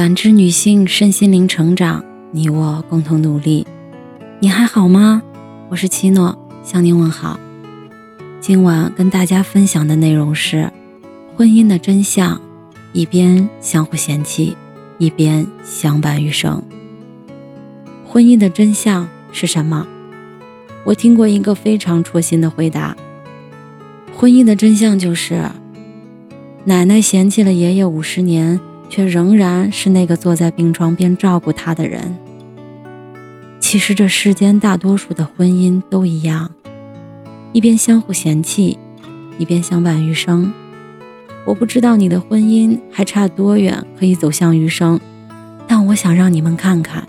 感知女性身心灵成长，你我共同努力。你还好吗？我是七诺，向您问好。今晚跟大家分享的内容是婚姻的真相：一边相互嫌弃，一边相伴余生。婚姻的真相是什么？我听过一个非常戳心的回答：婚姻的真相就是，奶奶嫌弃了爷爷五十年，却仍然是那个坐在病床边照顾他的人。其实这世间大多数的婚姻都一样，一边相互嫌弃，一边相伴余生。我不知道你的婚姻还差多远可以走向余生，但我想让你们看看，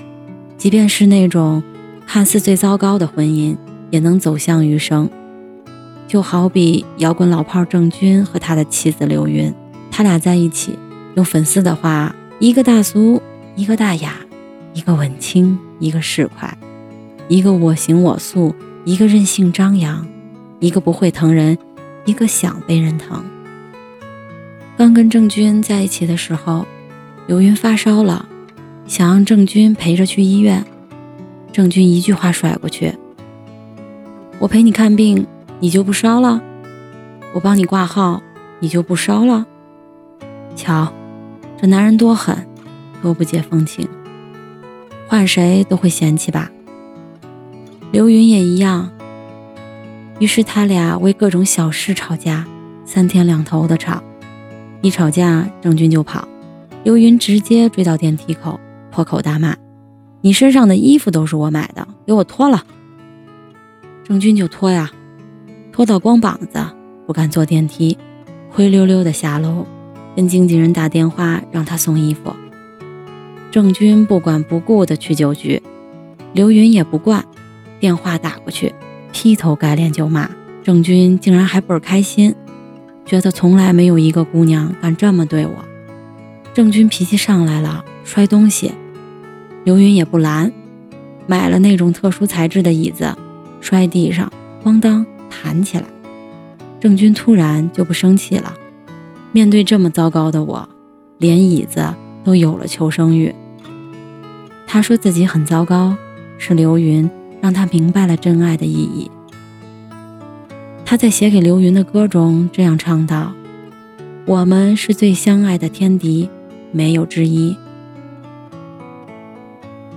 即便是那种。看似最糟糕的婚姻也能走向余生，就好比摇滚老炮郑钧和他的妻子刘云，他俩在一起，用粉丝的话，一个大俗，一个大雅，一个文青，一个市侩，一个我行我素，一个任性张扬，一个不会疼人，一个想被人疼。刚跟郑钧在一起的时候，刘云发烧了，想让郑钧陪着去医院。郑钧一句话甩过去：“我陪你看病，你就不烧了；我帮你挂号，你就不烧了。瞧，这男人多狠，多不解风情。换谁都会嫌弃吧。刘云也一样。于是他俩为各种小事吵架，三天两头的吵。一吵架，郑钧就跑，刘云直接追到电梯口，破口大骂。”你身上的衣服都是我买的，给我脱了。郑钧就脱呀，脱到光膀子，不敢坐电梯，灰溜溜的下楼，跟经纪人打电话让他送衣服。郑钧不管不顾的去酒局，刘云也不惯，电话打过去，劈头盖脸就骂。郑钧竟然还倍儿开心，觉得从来没有一个姑娘敢这么对我。郑钧脾气上来了，摔东西。刘云也不拦，买了那种特殊材质的椅子，摔地上，咣当弹起来。郑钧突然就不生气了，面对这么糟糕的我，连椅子都有了求生欲。他说自己很糟糕，是刘云让他明白了真爱的意义。他在写给刘云的歌中这样唱道：“我们是最相爱的天敌，没有之一。”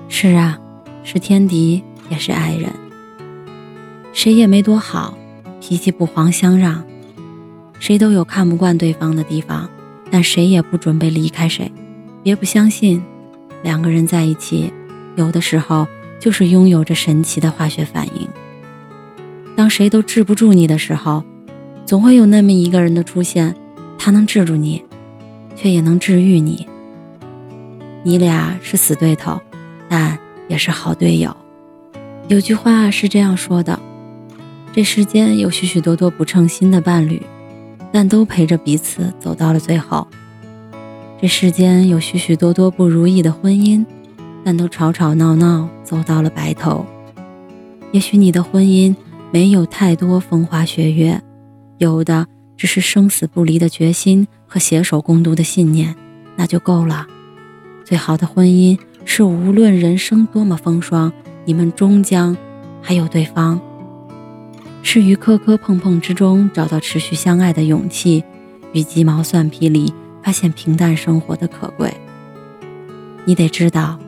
是啊，是天敌，也是爱人。谁也没多好，脾气不黄相让。谁都有看不惯对方的地方，但谁也不准备离开谁。别不相信，两个人在一起，有的时候就是拥有着神奇的化学反应。当谁都治不住你的时候，总会有那么一个人的出现，他能治住你，却也能治愈你。你俩是死对头。但也是好队友。有句话是这样说的：这世间有许许多多不称心的伴侣，但都陪着彼此走到了最后。这世间有许许多多不如意的婚姻，但都吵吵闹闹走到了白头。也许你的婚姻没有太多风花雪月，有的只是生死不离的决心和携手共度的信念，那就够了。最好的婚姻。是无论人生多么风霜，你们终将还有对方。是于磕磕碰碰之中找到持续相爱的勇气，与鸡毛蒜皮里发现平淡生活的可贵。你得知道，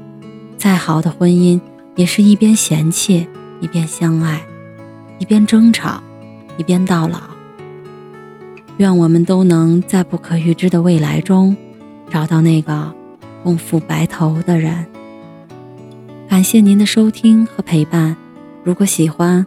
再好的婚姻也是一边嫌弃一边相爱，一边争吵一边到老。愿我们都能在不可预知的未来中，找到那个。共赴白头的人，感谢您的收听和陪伴。如果喜欢，